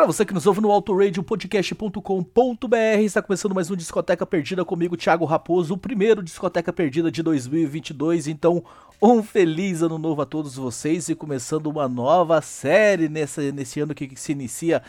Para você que nos ouve no autoradiopodcast.com.br, está começando mais um Discoteca Perdida comigo, Thiago Raposo, o primeiro Discoteca Perdida de 2022. Então, um feliz ano novo a todos vocês e começando uma nova série nessa, nesse ano que, que se inicia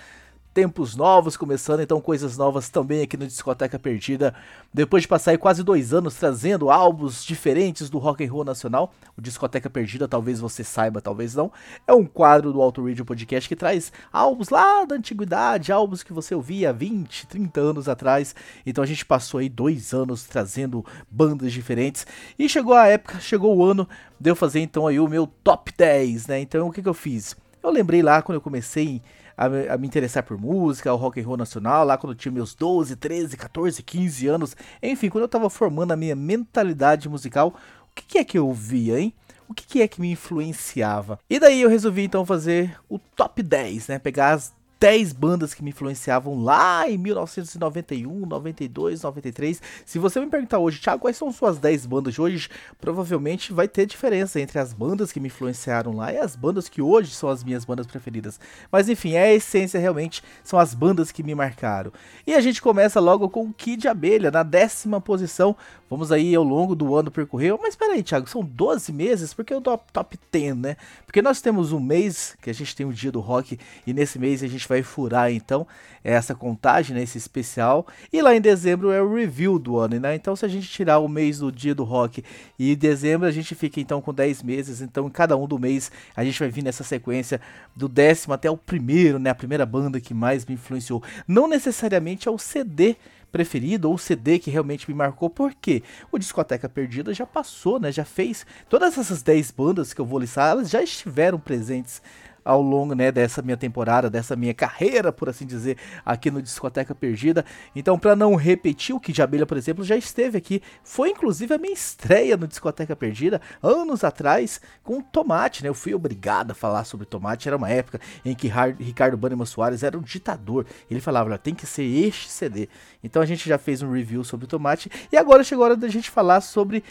tempos novos começando, então coisas novas também aqui no Discoteca Perdida. Depois de passar quase dois anos trazendo álbuns diferentes do rock and roll nacional, o Discoteca Perdida, talvez você saiba, talvez não, é um quadro do Auto Radio Podcast que traz álbuns lá da antiguidade, álbuns que você ouvia 20, 30 anos atrás. Então a gente passou aí dois anos trazendo bandas diferentes e chegou a época, chegou o ano de eu fazer então aí o meu top 10, né? Então o que, que eu fiz? Eu lembrei lá quando eu comecei a, a, me interessar por música, ao rock and roll nacional, lá quando eu tinha meus 12, 13, 14, 15 anos. Enfim, quando eu tava formando a minha mentalidade musical, o que, que é que eu via, hein? O que, que é que me influenciava? E daí eu resolvi então fazer o top 10, né? Pegar as 10 bandas que me influenciavam lá em 1991, 92, 93. Se você me perguntar hoje, Thiago, quais são suas 10 bandas de hoje? Provavelmente vai ter diferença entre as bandas que me influenciaram lá e as bandas que hoje são as minhas bandas preferidas. Mas enfim, é a essência realmente são as bandas que me marcaram. E a gente começa logo com Kid Abelha, na décima posição. Vamos aí ao longo do ano percorrer. Mas peraí, Thiago, são 12 meses? Porque o top, top 10, né? Porque nós temos um mês que a gente tem o dia do rock e nesse mês a gente vai furar então essa contagem, né, esse especial. E lá em dezembro é o review do ano, né? Então se a gente tirar o mês do dia do rock e dezembro a gente fica então com 10 meses. Então em cada um do mês a gente vai vir nessa sequência do décimo até o primeiro, né? A primeira banda que mais me influenciou. Não necessariamente é o CD preferido ou CD que realmente me marcou, porque o Discoteca Perdida já passou, né? Já fez todas essas 10 bandas que eu vou listar, elas já estiveram presentes ao longo né, dessa minha temporada, dessa minha carreira, por assim dizer, aqui no Discoteca Perdida. Então, para não repetir, o Kid de Abelha, por exemplo, já esteve aqui. Foi inclusive a minha estreia no Discoteca Perdida, anos atrás, com Tomate, né? Eu fui obrigado a falar sobre Tomate. Era uma época em que Ricardo Bannerman Soares era um ditador. Ele falava, tem que ser este CD. Então a gente já fez um review sobre Tomate. E agora chegou a hora da gente falar sobre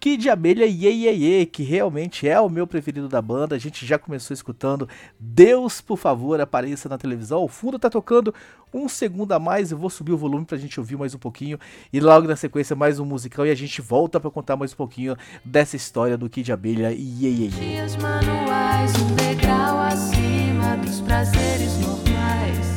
Kid Abelha Ye, Ye, Ye, que realmente é o meu preferido da banda. A gente já começou escutando Deus, por favor, apareça na televisão. O fundo tá tocando um segundo a mais. Eu vou subir o volume pra gente ouvir mais um pouquinho. E logo na sequência, mais um musical. E a gente volta para contar mais um pouquinho dessa história do Kid Abelha e Ye, Ye, Ye. Dias manuais, um degrau acima dos prazeres normais.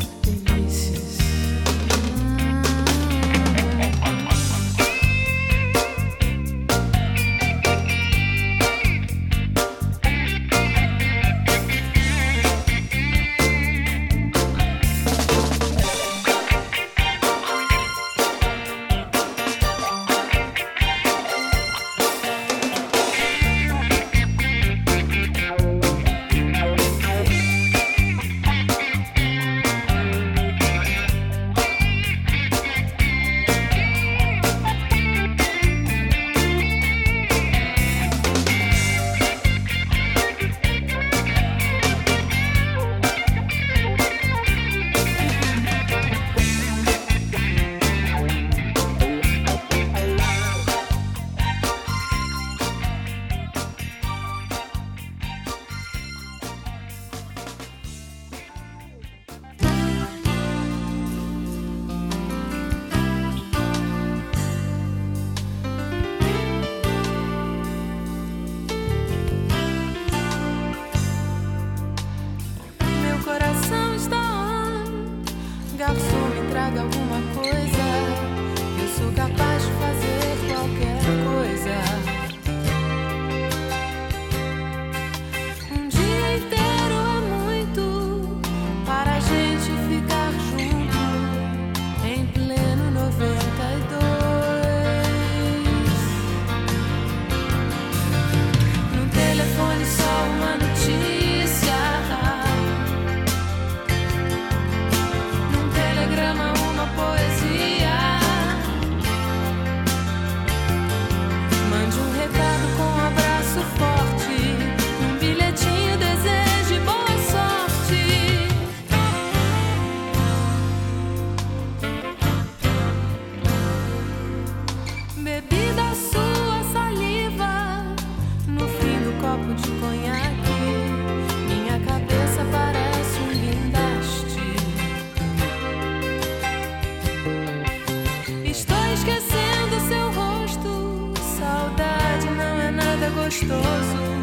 Poesia.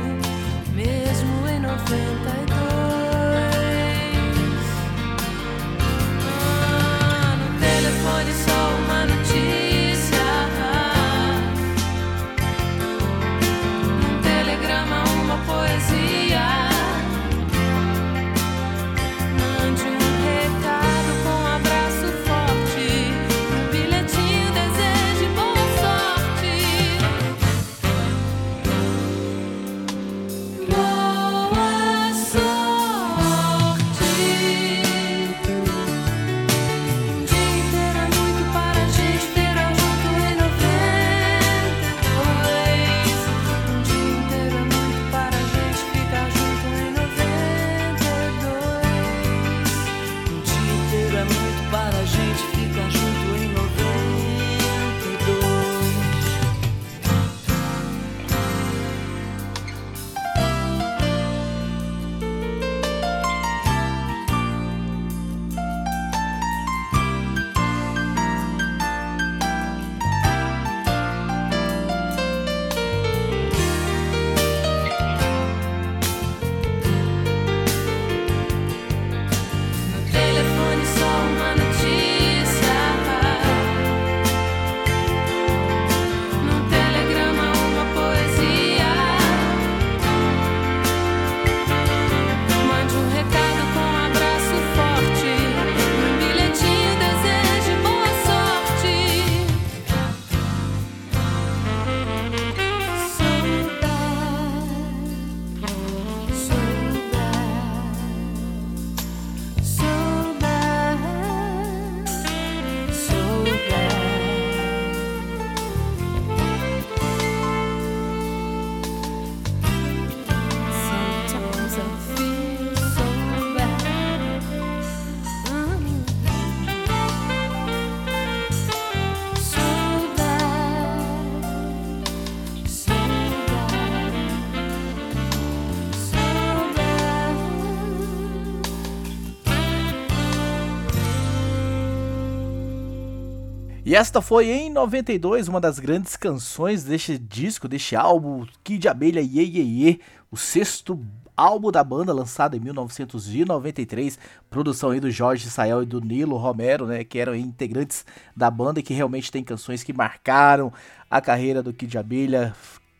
E esta foi em 92 uma das grandes canções deste disco, deste álbum Kid Abelha Ye Ye Ye, o sexto álbum da banda lançado em 1993, produção aí do Jorge Sael e do Nilo Romero, né, que eram integrantes da banda e que realmente tem canções que marcaram a carreira do Kid Abelha,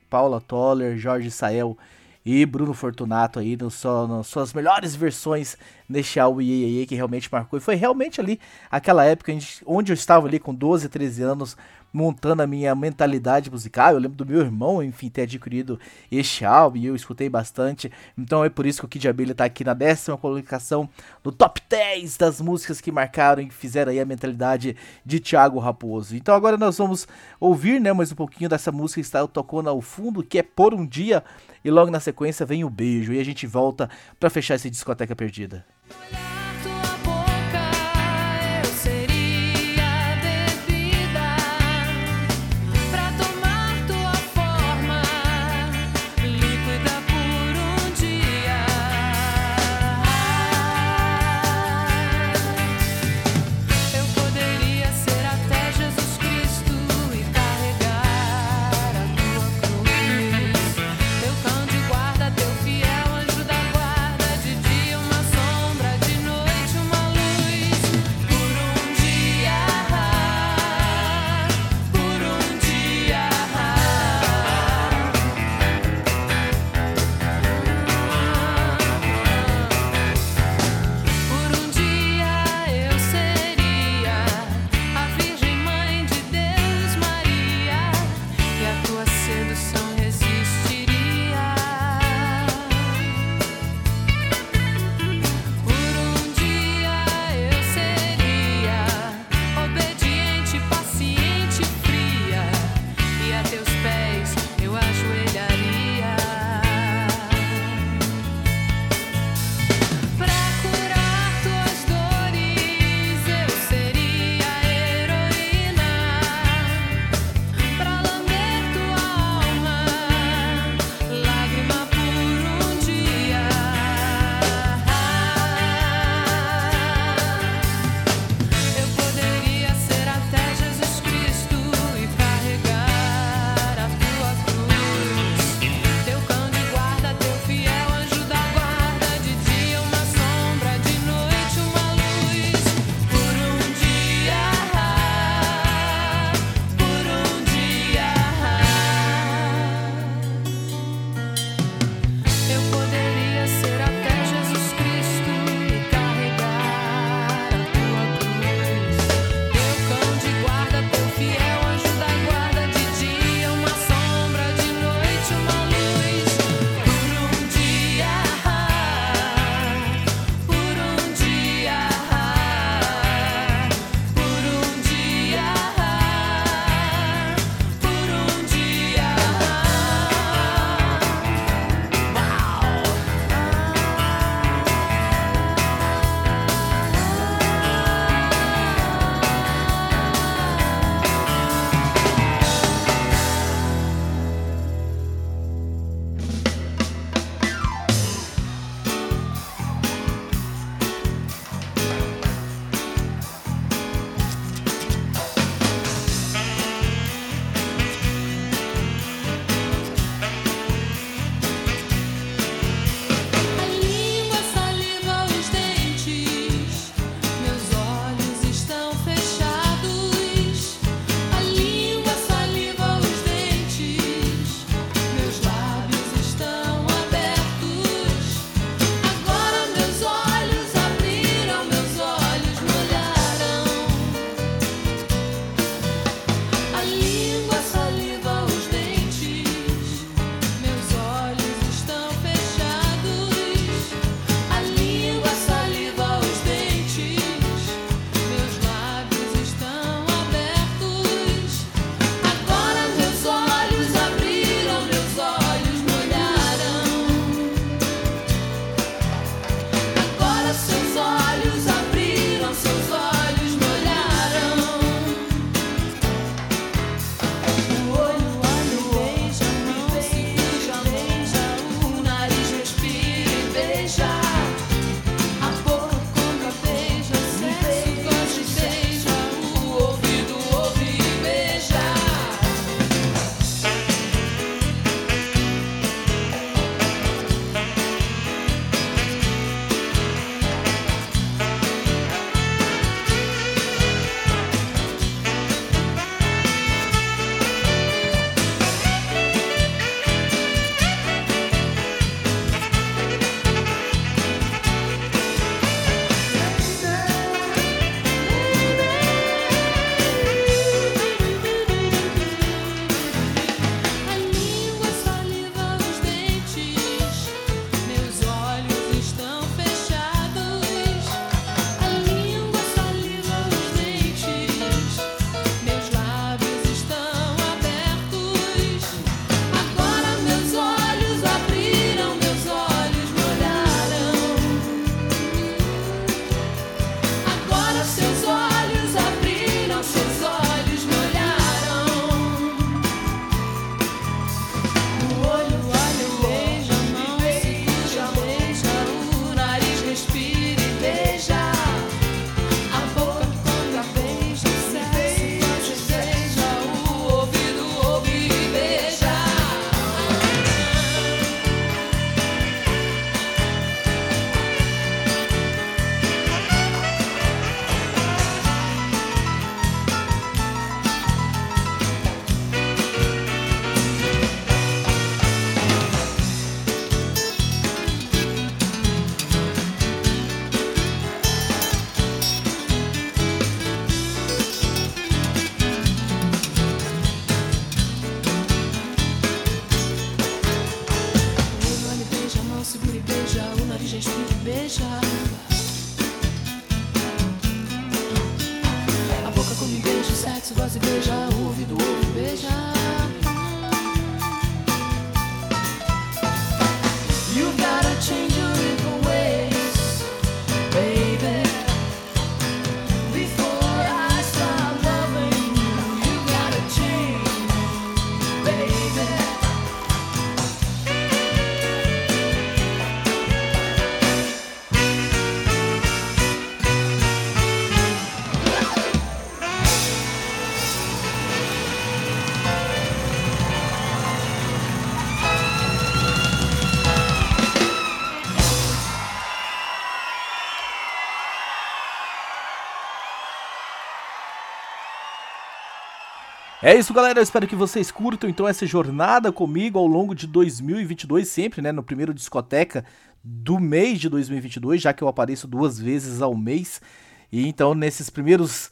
Paula Toller, Jorge Sael e Bruno Fortunato aí no só, nas suas melhores versões neste Iê, que realmente marcou. E foi realmente ali aquela época onde eu estava ali com 12, 13 anos montando a minha mentalidade musical. Eu lembro do meu irmão, enfim, ter adquirido este álbum e eu escutei bastante. Então é por isso que o Kid Abelha está aqui na décima colocação no top 10 das músicas que marcaram e fizeram aí a mentalidade de Thiago Raposo. Então agora nós vamos ouvir, né, mais um pouquinho dessa música que está tocando ao fundo, que é Por um Dia, e logo na sequência vem o beijo e a gente volta para fechar essa discoteca perdida. de É isso, galera. Eu espero que vocês curtam então essa jornada comigo ao longo de 2022, sempre, né? No primeiro discoteca do mês de 2022, já que eu apareço duas vezes ao mês. E então, nesses primeiros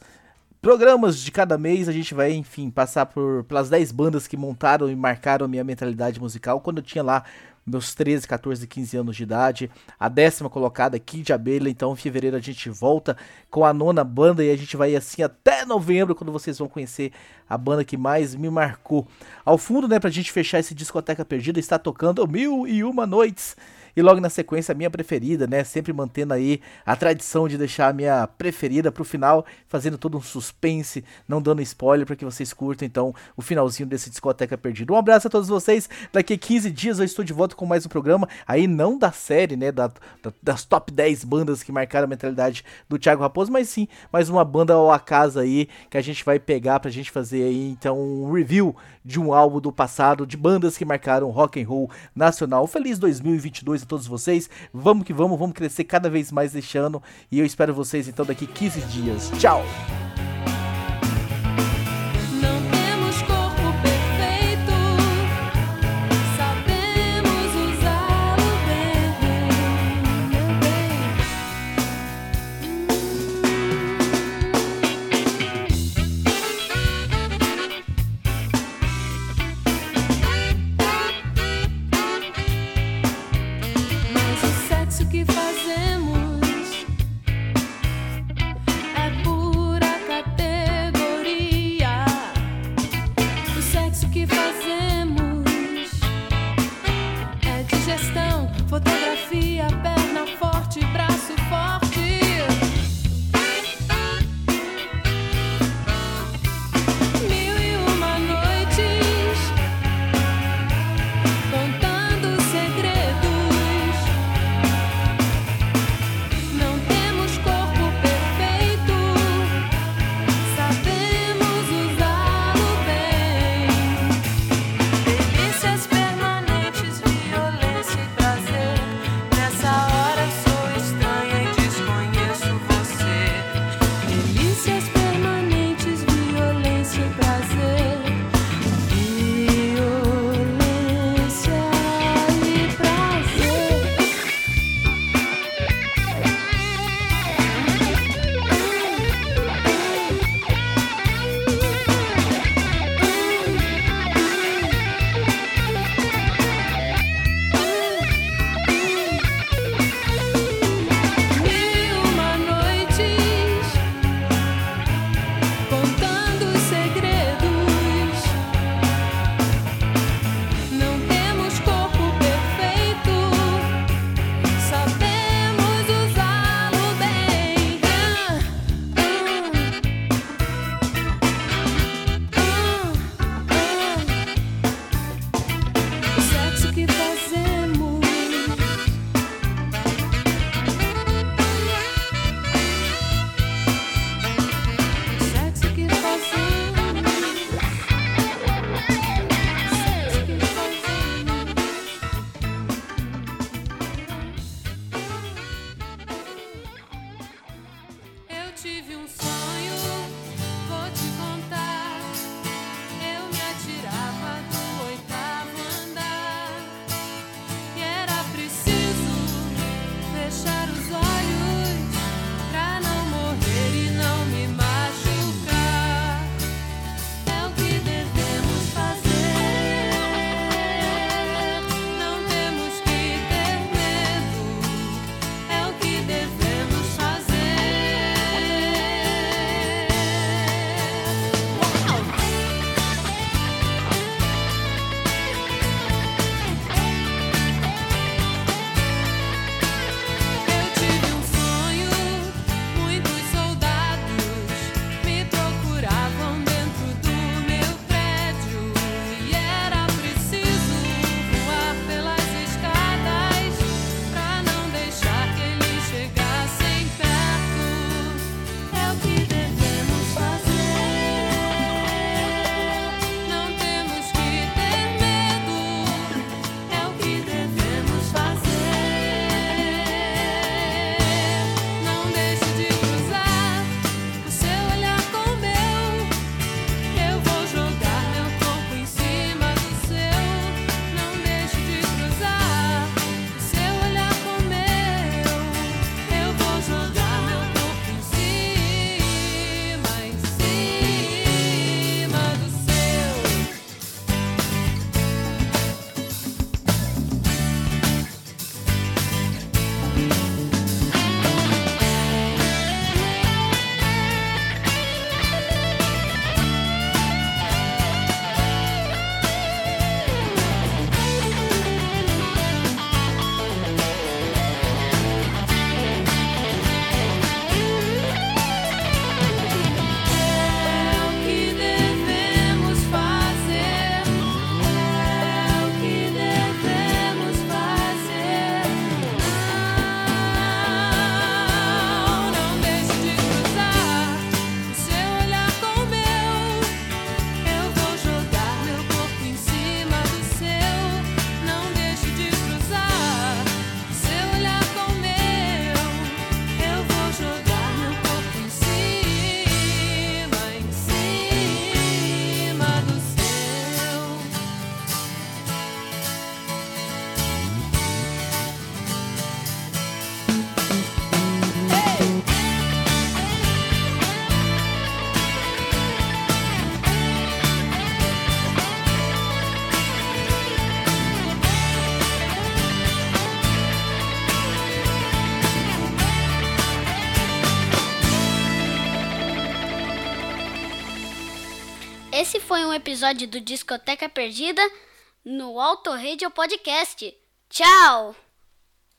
programas de cada mês, a gente vai, enfim, passar por, pelas 10 bandas que montaram e marcaram a minha mentalidade musical quando eu tinha lá meus 13, 14, 15 anos de idade. A décima colocada aqui de abelha. Então, em fevereiro a gente volta com a nona banda e a gente vai assim até novembro, quando vocês vão conhecer a banda que mais me marcou. Ao fundo, né, pra gente fechar esse discoteca perdida, está tocando Mil e Uma Noites. E logo na sequência, a minha preferida, né? Sempre mantendo aí a tradição de deixar a minha preferida pro final, fazendo todo um suspense, não dando spoiler para que vocês curtam, então, o finalzinho desse Discoteca Perdido. Um abraço a todos vocês. Daqui a 15 dias eu estou de volta com mais um programa, aí não da série, né? Da, da- das top 10 bandas que marcaram a mentalidade do Thiago Raposo, mas sim, mais uma banda ao acaso aí que a gente vai pegar pra gente fazer aí, então, um review de um álbum do passado, de bandas que marcaram rock and roll nacional. Feliz 2022 a todos vocês. Vamos que vamos, vamos crescer cada vez mais este ano e eu espero vocês então daqui 15 dias. Tchau. Tive um episódio do Discoteca Perdida no Auto Radio Podcast. Tchau!